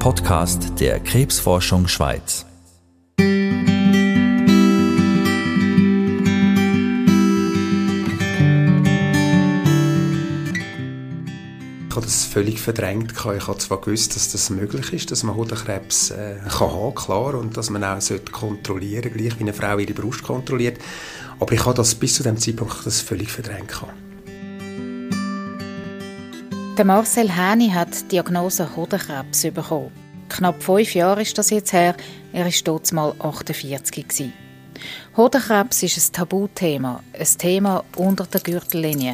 Podcast der Krebsforschung Schweiz. Ich habe das völlig verdrängt. Ich habe zwar gewusst, dass das möglich ist, dass man Hodenkrebs äh, kann haben, klar, und dass man auch sollte kontrollieren, gleich wie eine Frau ihre Brust kontrolliert. Aber ich habe das bis zu dem Zeitpunkt das völlig verdrängt. Der Marcel Häni hat die Diagnose Hodenkrebs bekommen. Knapp fünf Jahre ist das jetzt her. Er war dort mal 48 gewesen. Hodenkrebs ist ein Tabuthema, ein Thema unter der Gürtellinie.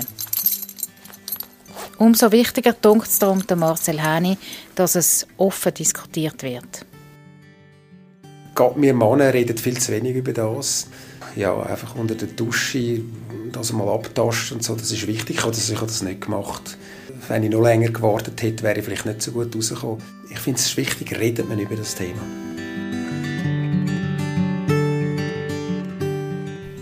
Umso wichtiger dunkt es darum Marcel Häni, dass es offen diskutiert wird. Gerade wir Männer reden viel zu wenig über das. Ja, einfach unter der Dusche das mal abtasten und so, das ist wichtig. Ich habe das, ich habe das nicht gemacht. Wenn ich noch länger gewartet hätte, wäre ich vielleicht nicht so gut rausgekommen. Ich finde es wichtig, redet man über das Thema.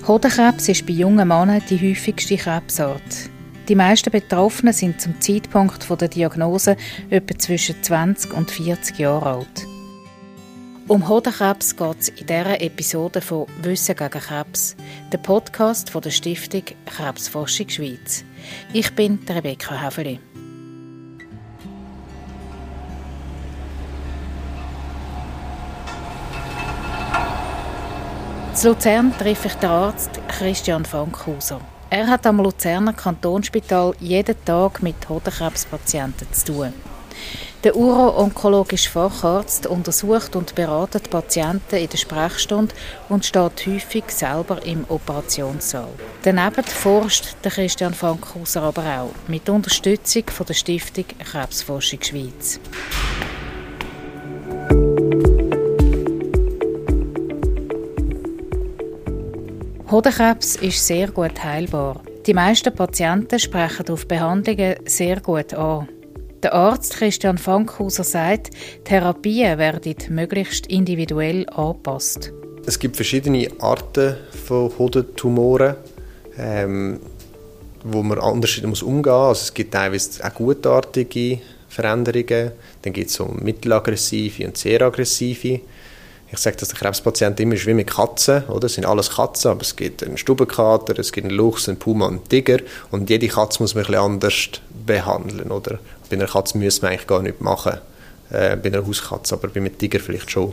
Hodenkrebs ist bei jungen Männern die häufigste Krebsart. Die meisten Betroffenen sind zum Zeitpunkt der Diagnose etwa zwischen 20 und 40 Jahre alt. Um Hodenkrebs geht es in dieser Episode von Wissen gegen Krebs, der Podcast von der Stiftung Krebsforschung Schweiz. Ich bin Rebecca Häfeli. In Luzern treffe ich den Arzt Christian Fankhauser. Er hat am Luzerner Kantonsspital jeden Tag mit Hodenkrebspatienten zu tun. Der uro-onkologische Facharzt untersucht und beratet Patienten in der Sprechstunde und steht häufig selber im Operationssaal. Daneben forscht der Christian Fankhauser aber auch mit Unterstützung von der Stiftung Krebsforschung Schweiz. Hodenkrebs ist sehr gut heilbar. Die meisten Patienten sprechen auf Behandlungen sehr gut an. Der Arzt Christian Fankhauser sagt, Therapien werden möglichst individuell angepasst. Es gibt verschiedene Arten von Hodentumoren, ähm, wo man anders umgehen muss. Also es gibt teilweise auch gutartige Veränderungen, dann gibt es so mittelaggressive und sehr aggressive. Ich sage, dass der Krebspatient immer ist wie mit Katzen, oder? Es sind alles Katzen, aber es gibt einen Stubenkater, es gibt einen Luchs, einen Puma und einen Tiger und jede Katze muss man ein bisschen anders behandeln, oder? Bei einer Katze müssen wir eigentlich gar nicht machen, äh, bei einer Hauskatze, aber bei einem Tiger vielleicht schon.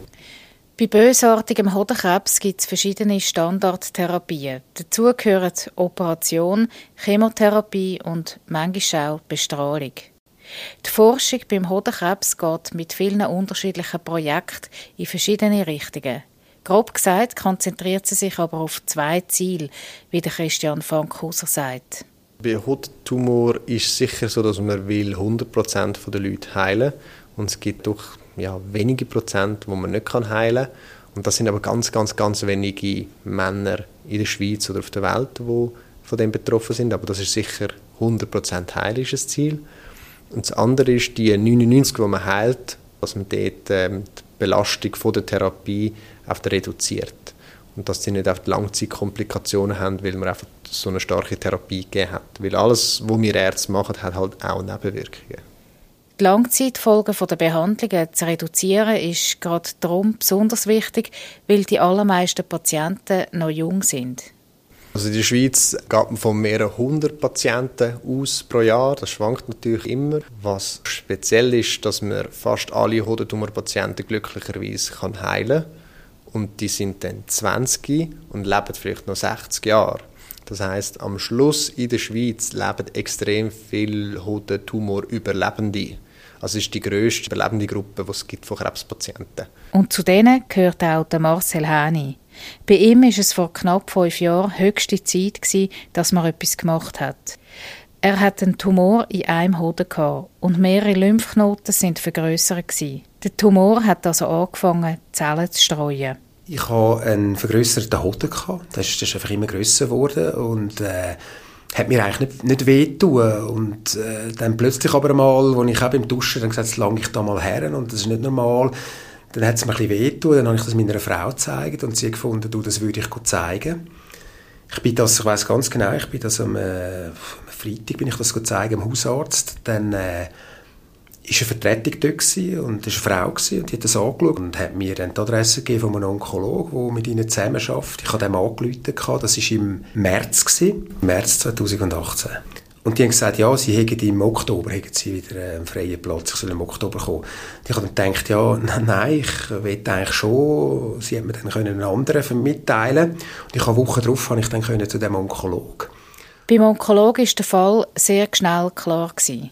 Bei bösartigem Hodenkrebs gibt es verschiedene Standardtherapien. Dazu gehören Operation, Chemotherapie und manchmal auch Bestrahlung. Die Forschung beim Hodenkrebs geht mit vielen unterschiedlichen Projekten in verschiedene Richtungen. Grob gesagt konzentriert sie sich aber auf zwei Ziele, wie der Christian Fankhauser sagt. Bei Hauttumor ist es sicher so, dass man will 100% der Leute heilen und es gibt doch ja, wenige Prozent, wo man nicht heilen kann. Und das sind aber ganz, ganz, ganz wenige Männer in der Schweiz oder auf der Welt, die von dem betroffen sind. Aber das ist sicher 100% heil ist das Ziel. Und das andere ist die 99, die man heilt, dass man dort ähm, die Belastung von der Therapie reduziert. Und dass sie nicht die Langzeitkomplikationen haben, weil man einfach so eine starke Therapie gegeben hat. Weil alles, was wir Ärzte machen, hat halt auch Nebenwirkungen. Die Langzeitfolgen der Behandlungen zu reduzieren, ist gerade darum besonders wichtig, weil die allermeisten Patienten noch jung sind. Also in der Schweiz geht man von mehreren hundert Patienten aus pro Jahr. Das schwankt natürlich immer. Was speziell ist, dass man fast alle Hodentumorpatienten glücklicherweise kann heilen kann. Und die sind dann 20 und leben vielleicht noch 60 Jahre. Das heißt, am Schluss in der Schweiz leben extrem viele Hodentumor-Überlebende. Also ist die grösste überlebende Gruppe, die es gibt von Krebspatienten. Und zu denen gehört auch der Marcel Häni. Bei ihm ist es vor knapp fünf Jahren höchste Zeit gewesen, dass man etwas gemacht hat. Er hat einen Tumor in einem Hoden und mehrere Lymphknoten sind vergrößert gewesen. Der Tumor hat also angefangen, Zellen zu streuen. Ich hatte einen vergrößerten Hoden Das ist, einfach immer grösser geworden und äh, hat mir eigentlich nicht, nicht wehtun. Und äh, dann plötzlich aber mal, als ich auch beim Duschen dann gesagt jetzt lange ich da mal her und das ist nicht normal, dann hat es mir ein bisschen wehtun. Dann habe ich das meiner Frau gezeigt und sie hat gefunden, du, das würde ich zeigen. Ich bin das, ich weiß ganz genau, ich bin das am, äh, Freitag bin ich das zeigen am Hausarzt. Dann äh, ist eine Vertretung dort und das war eine Frau und die hat das angeschaut und hat mir dann die Adresse gegeben von einem Onkologen, der mit ihnen zusammenarbeitet. Ich habe dem angerufen, das war im März, im März 2018. Und die haben gesagt, ja, sie hätten im Oktober sie wieder einen freien Platz, ich soll im Oktober kommen. Ich habe dann gedacht, ja, nein, ich will eigentlich schon, sie hätten mir dann einen anderen mitteilen Und ich habe Wochen darauf habe ich dann können zu dem Onkologen. Beim Onkologen war der Fall sehr schnell klar. Gewesen.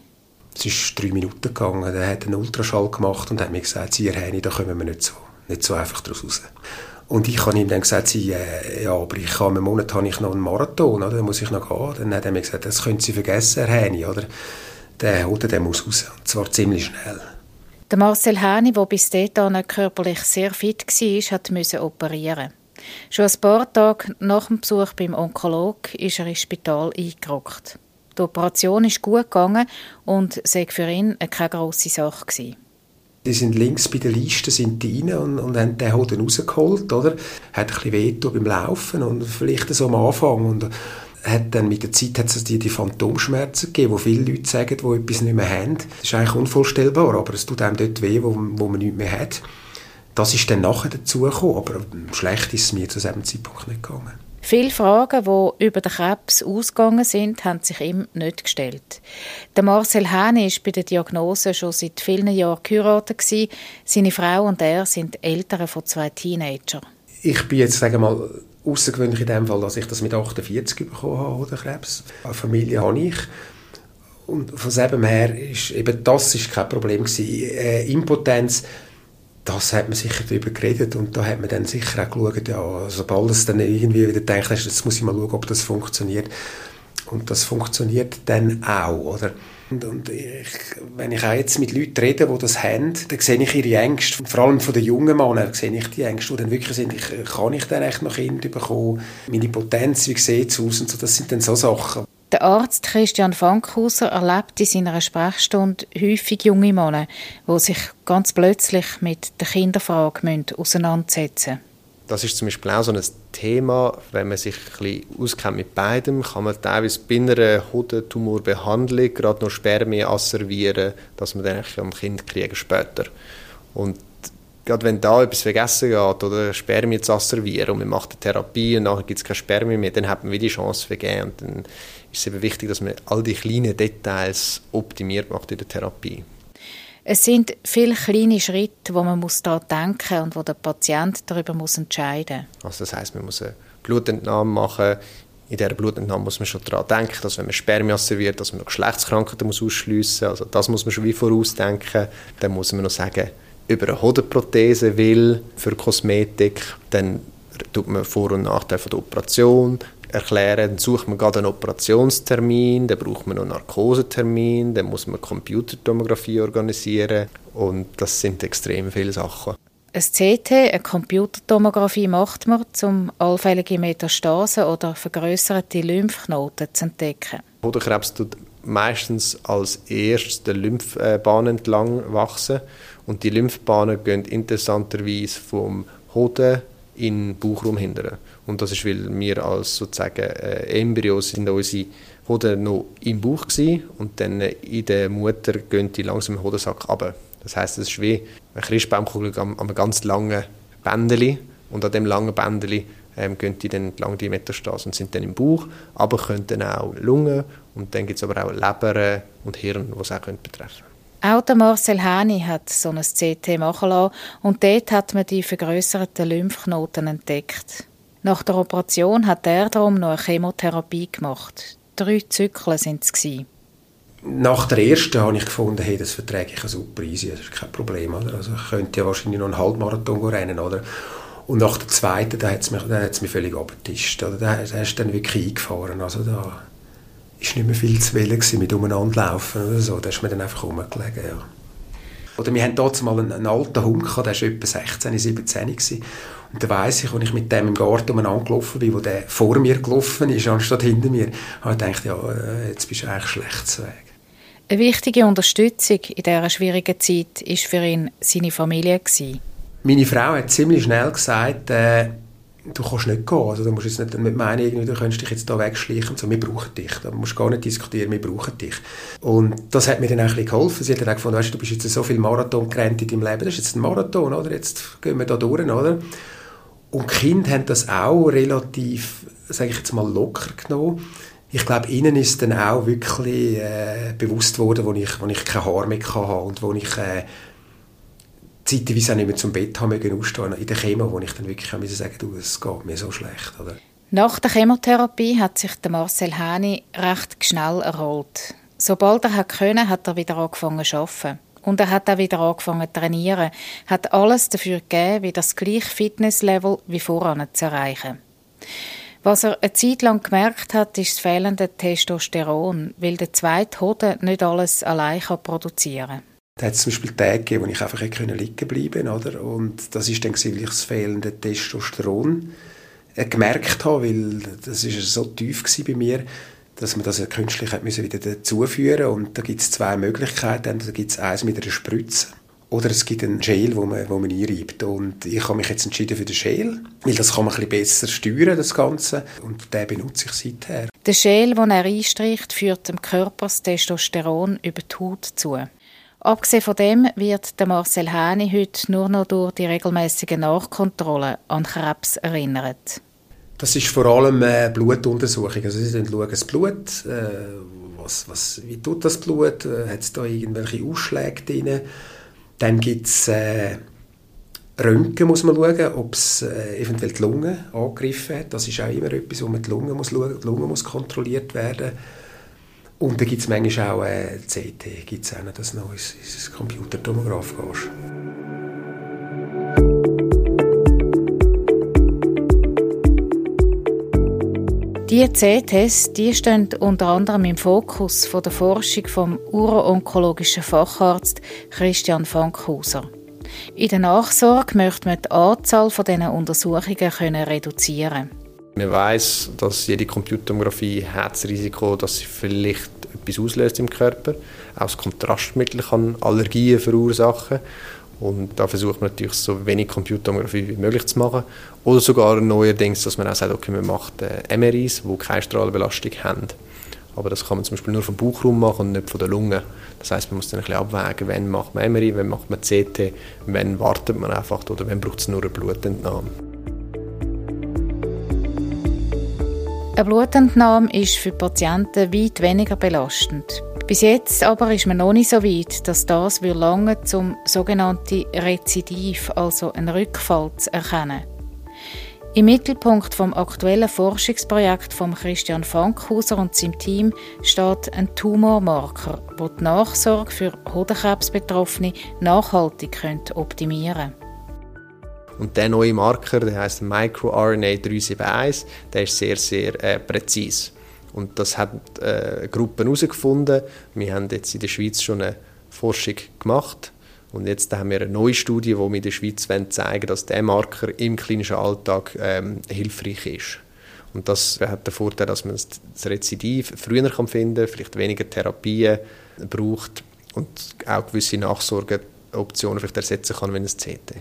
Es ist drei Minuten gegangen, er hat einen Ultraschall gemacht und hat mir gesagt, Sie, Herr da kommen wir nicht so, nicht so einfach daraus raus. Und ich habe ihm dann gesagt, Sie, ja, aber ich habe, im Monat habe ich noch einen Marathon, oder? da muss ich noch gehen. Dann hat er mir gesagt, das können Sie vergessen, Herr Heini, oder? Der, oder der muss raus, und zwar ziemlich schnell. Der Marcel Häni, der bis dahin körperlich sehr fit war, hat müssen operieren. Schon ein paar Tage nach dem Besuch beim Onkolog ist er ins Spital eingerückt. Die Operation ist gut gegangen und sei für ihn keine grosse Sache gewesen. Die sind links bei der Liste sind die rein und, und haben den Hoden rausgeholt, oder? Hat ein bisschen wehgetan beim Laufen und vielleicht so am Anfang und hat dann mit der Zeit hat es die, die Phantomschmerzen gegeben, wo viele Leute sagen, die etwas nicht mehr haben. Das ist eigentlich unvorstellbar, aber es tut einem dort weh, wo, wo man nichts mehr hat. Das ist dann nachher dazugekommen, aber schlecht ist es mir zu diesem Zeitpunkt nicht gegangen. Viele Fragen, die über den Krebs ausgegangen sind, haben sich ihm nicht gestellt. Der Marcel Häni ist bei der Diagnose schon seit vielen Jahren geheiratet. Seine Frau und er sind Eltern von zwei Teenagern. Ich bin jetzt, sagen wir mal, außergewöhnlich in dem Fall, dass ich das mit 48 bekommen habe, oder Krebs. Eine Familie habe ich. Und von dem her ist eben das ist kein Problem gewesen. Äh, Impotenz das hat man sicher darüber geredet und da hat man dann sicher auch geschaut, ja, sobald es dann irgendwie wieder denkt, jetzt muss ich mal schauen, ob das funktioniert. Und das funktioniert dann auch, oder? Und, und ich, wenn ich auch jetzt mit Leuten rede, die das haben, dann sehe ich ihre Ängste. Vor allem von den jungen Männern sehe ich die Ängste, die dann wirklich sind, ich, kann ich dann echt noch Kinder bekommen? Meine Potenz, wie sieht es aus? Und so, das sind dann so Sachen. Der Arzt Christian Fankhauser erlebt in seiner Sprechstunde häufig junge Männer, die sich ganz plötzlich mit der Kinderfrage auseinandersetzen müssen. Das ist zum Beispiel auch so ein Thema, wenn man sich ein bisschen auskennt mit beidem, kann man teilweise bei einer Hodentumorbehandlung gerade noch Spermien asservieren, dass man dann am Kind kriegen später. Und gerade wenn da etwas vergessen geht oder Spermien zu asservieren und man macht eine Therapie und nachher gibt es keine Spermien mehr, dann hat man wieder die Chance vergeben. Und dann ist es eben wichtig, dass man all die kleinen Details optimiert macht in der Therapie. Es sind viele kleine Schritte, wo man muss daran denken und wo der Patient darüber muss entscheiden muss. Also das heißt, man muss eine Blutentnahme machen. In dieser Blutentnahme muss man schon daran denken, dass wenn man Spermien serviert, dass man noch Geschlechtskrankheiten muss ausschliessen muss. Also das muss man schon wie vorausdenken. Dann muss man noch sagen, über eine Hodenprothese will für Kosmetik, dann tut man Vor- und Nachteile der Operation erklären, dann sucht man gerade einen Operationstermin, dann braucht man noch einen Narkosetermin, dann muss man Computertomographie organisieren und das sind extrem viele Sachen. Ein CT, eine Computertomographie macht man, um allfällige Metastasen oder vergrößerte Lymphknoten zu entdecken. Hodenkrebs tut meistens als erstes die Lymphbahn entlang wachsen und die Lymphbahnen gehen interessanterweise vom Hoden in den Bauchraum hindern. Und das ist, weil wir als sozusagen äh, Embryos sind unsere Hoden noch im Bauch gewesen, und dann in der Mutter gehen die langsam im Hodensack runter. Das heißt, es ist wie eine Christbaumkugel an einem ganz langen Bändeli und an dem langen Bändeli ähm, gehen die dann lang die Metastasen und sind dann im Bauch, aber können dann auch Lungen und dann gibt es aber auch Leber und Hirn, die es auch betreffen können. Auch der Marcel Häni hat so ein CT machen lassen und dort hat man die vergrößerten Lymphknoten entdeckt. Nach der Operation hat er darum noch eine Chemotherapie gemacht. Drei Zyklen sind es. Nach der ersten habe ich gefunden, hey, das verträge ich super easy, das ist kein Problem. Oder? Also ich könnte ja wahrscheinlich noch einen Halbmarathon rennen. Oder? Und nach der zweiten, da hat es mich, mich völlig abgetischt. Da, da ist dann wirklich eingefahren. Also da ist nicht mehr viel zu wählen mit umeinander laufen oder so. Da ist mir dann einfach rumgelegen, ja. Oder wir hatten mal einen, einen alten Hund der war etwa 16, 17 gewesen. Und da weiss ich, als ich mit dem im Garten umeinander gelaufen bin, wo der vor mir gelaufen ist, anstatt hinter mir, habe ich gedacht, ja, äh, jetzt bist du eigentlich schlecht zu Weg. Eine wichtige Unterstützung in dieser schwierigen Zeit war für ihn seine Familie. Gewesen. Meine Frau hat ziemlich schnell gesagt, äh, du kannst nicht gehen. Also, du musst jetzt nicht damit meinen, irgendwie, du könntest dich jetzt da wegschleichen. So, wir brauchen dich. Da musst gar nicht diskutieren, wir brauchen dich. Und das hat mir dann auch ein geholfen. Sie hat dann auch gefunden, weißt, du bist jetzt so viel Marathon gerannt in deinem Leben. Das ist jetzt ein Marathon, oder? Jetzt gehen wir da durch, oder? Und die Kinder haben das auch relativ, sage ich jetzt mal, locker genommen. Ich glaube, ihnen ist dann auch wirklich äh, bewusst worden, wo ich, wo ich kein Haar mehr hatte und wo ich äh, zeitweise auch nicht mehr zum Bett haben mögen ausstehen, in der Chemo, wo ich dann wirklich sagen musste, es geht mir so schlecht. Oder? Nach der Chemotherapie hat sich der Marcel Häni recht schnell erholt. Sobald er konnte, hat er wieder angefangen zu arbeiten. Und er hat auch wieder angefangen zu trainieren, hat alles dafür gegeben, wie das gleiche Fitnesslevel wie voran zu erreichen. Was er eine Zeit lang gemerkt hat, ist das fehlende Testosteron, weil der zweite Hoden nicht alles allein produzieren kann. Da hat es zum Beispiel Tage gegeben, wo ich einfach liegen liegen bleiben oder? Und das ist dann ich das fehlende Testosteron äh, gemerkt habe, weil das ist so tief bei mir, dass man das künstlich hat müssen wieder dazuführen und da gibt es zwei Möglichkeiten. Da gibt es eins mit einer Spritze oder es gibt einen Gel, wo man, wo man einreibt. Und ich habe mich jetzt entschieden für den Gel, weil das kann man ein bisschen besser steuern, das Ganze. Und den benutze ich seither. Der Gel, den er einstreicht, führt dem Körper das Testosteron über die Haut zu. Abgesehen von dem wird der Marcel Häni heute nur noch durch die regelmäßigen Nachkontrollen an Krebs erinnert. Das ist vor allem eine Blutuntersuchung. Also sie schauen das Blut, äh, was, was, wie tut das Blut, äh, hat es da irgendwelche Ausschläge drin. Dann gibt es äh, Röntgen, muss man schauen, ob es äh, eventuell die Lunge angegriffen hat. Das ist auch immer etwas, wo man die Lunge muss schauen, die Lunge muss kontrolliert werden und dann gibt es manchmal auch äh, CT, gibt es auch noch, dass du noch ins, ins Computertomograph gehst. Diese CTs die stehen unter anderem im Fokus von der Forschung vom uro-onkologischen Facharzt Christian Fankhauser. In der Nachsorge möchte man die Anzahl dieser Untersuchungen können reduzieren man weiß, dass jede Computertomographie Herzrisiko, dass sie vielleicht etwas auslöst im Körper. Auch das Kontrastmittel kann Allergien verursachen. Und da versucht man natürlich so wenig Computertomographie wie möglich zu machen. Oder sogar neuerdings, dass man auch sagt, okay, man macht äh, MRIs, die keine Strahlenbelastung haben. Aber das kann man zum Beispiel nur vom Bauchraum machen und nicht von der Lunge. Das heißt, man muss dann ein bisschen abwägen, wann macht man MRI, wann macht man CT, wann wartet man einfach oder wann braucht es nur eine Blutentnahme. Eine Blutentnahme ist für Patienten weit weniger belastend. Bis jetzt aber ist man noch nicht so weit, dass das lange zum sogenannten Rezidiv, also einen Rückfall, zu erkennen. Im Mittelpunkt vom aktuellen Forschungsprojekt von Christian Fankhauser und seinem Team steht ein Tumormarker, der die Nachsorge für Hodenkrebsbetroffene nachhaltig optimieren könnte. Und der neue Marker, der heißt MicroRNA 371, der ist sehr, sehr äh, präzise. Und das hat äh, Gruppen herausgefunden. Wir haben jetzt in der Schweiz schon eine Forschung gemacht. Und jetzt haben wir eine neue Studie, wo wir in der Schweiz zeigen dass der Marker im klinischen Alltag ähm, hilfreich ist. Und das hat den Vorteil, dass man das Rezidiv früher kann finden kann, vielleicht weniger Therapien braucht und auch gewisse Nachsorgeoptionen vielleicht ersetzen kann, wenn es CT.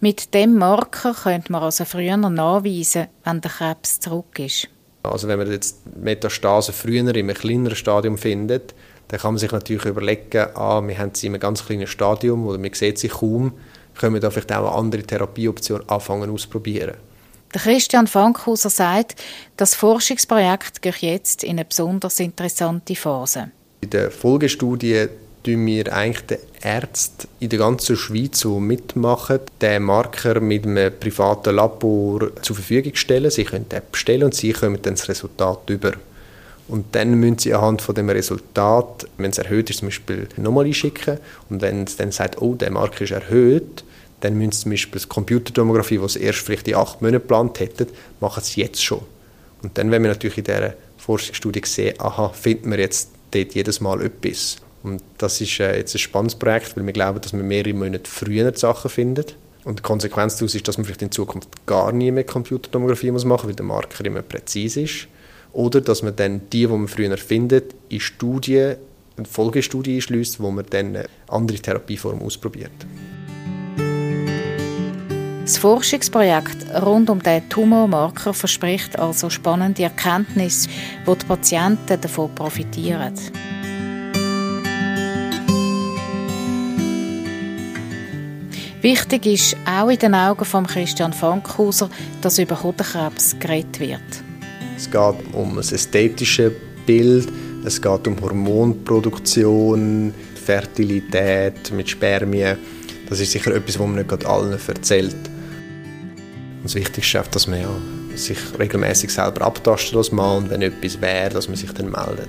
Mit dem Marker könnte man also früher nachweisen, wenn der Krebs zurück ist. Also wenn man jetzt Metastasen früher in einem kleineren Stadium findet, dann kann man sich natürlich überlegen, ah, wir haben sie in einem ganz kleinen Stadium oder man sieht sie kaum, können wir da vielleicht auch eine andere Therapieoption anfangen ausprobieren. Der Christian Fankhauser sagt, das Forschungsprojekt geht jetzt in eine besonders interessante Phase. In der Folgestudie tun wir eigentlich den Ärzten in der ganzen Schweiz, die mitmachen, den Marker mit einem privaten Labor zur Verfügung stellen. Sie können den bestellen und sie kommen dann das Resultat über. Und dann müssen sie anhand von dem Resultat, wenn es erhöht ist, zum Beispiel nochmal einschicken. Und wenn es dann sagt, oh, der Marker ist erhöht, dann müssen sie zum Beispiel die Computertomographie, die sie erst vielleicht in acht Monaten geplant hätten, machen sie jetzt schon. Und dann, wenn wir natürlich in dieser Forschungsstudie sehen, aha, finden wir jetzt dort jedes Mal etwas. Und das ist äh, jetzt ein spannendes Projekt, weil wir glauben, dass man mehrere Monate früher die Sachen findet. Und die Konsequenz daraus ist, dass man vielleicht in Zukunft gar nie mehr Computertomographie machen muss, weil der Marker immer präzise ist. Oder dass man dann die, die man früher findet, in Studien, in Folgestudien einschließt, wo man dann eine andere Therapieform ausprobiert. Das Forschungsprojekt rund um den Tumormarker verspricht also spannende Erkenntnisse, wo die Patienten davon profitieren. Wichtig ist auch in den Augen von Christian Fankhauser, dass über Hodenkrebs geredet wird. Es geht um ein ästhetisches Bild, es geht um Hormonproduktion, Fertilität mit Spermien. Das ist sicher etwas, was man nicht allen erzählt. Und das Wichtigste ist, dass man ja, sich regelmäßig selber abtastet als Mann und wenn etwas wäre, dass man sich dann meldet.